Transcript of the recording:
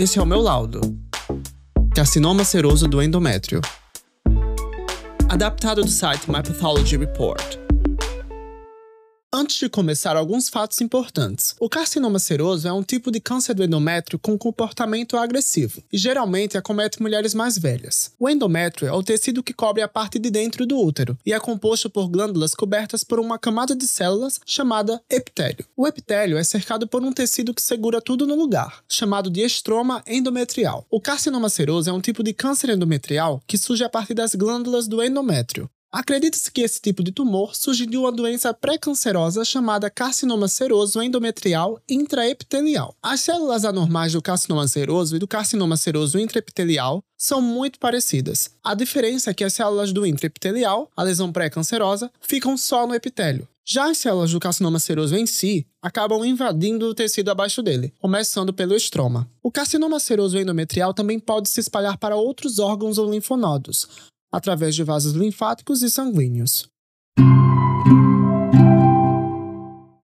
Esse é o meu laudo. Carcinoma seroso do endométrio. Adaptado do site My Pathology Report. Antes de começar, alguns fatos importantes. O carcinoma seroso é um tipo de câncer do endométrio com comportamento agressivo e geralmente acomete mulheres mais velhas. O endométrio é o tecido que cobre a parte de dentro do útero e é composto por glândulas cobertas por uma camada de células chamada epitélio. O epitélio é cercado por um tecido que segura tudo no lugar, chamado de estroma endometrial. O carcinoma seroso é um tipo de câncer endometrial que surge a partir das glândulas do endométrio. Acredita-se que esse tipo de tumor surge de uma doença pré-cancerosa chamada carcinoma seroso endometrial intraepitelial. As células anormais do carcinoma seroso e do carcinoma seroso intraepitelial são muito parecidas. A diferença é que as células do intraepitelial, a lesão pré-cancerosa, ficam só no epitélio. Já as células do carcinoma seroso em si acabam invadindo o tecido abaixo dele, começando pelo estroma. O carcinoma seroso endometrial também pode se espalhar para outros órgãos ou linfonodos, através de vasos linfáticos e sanguíneos.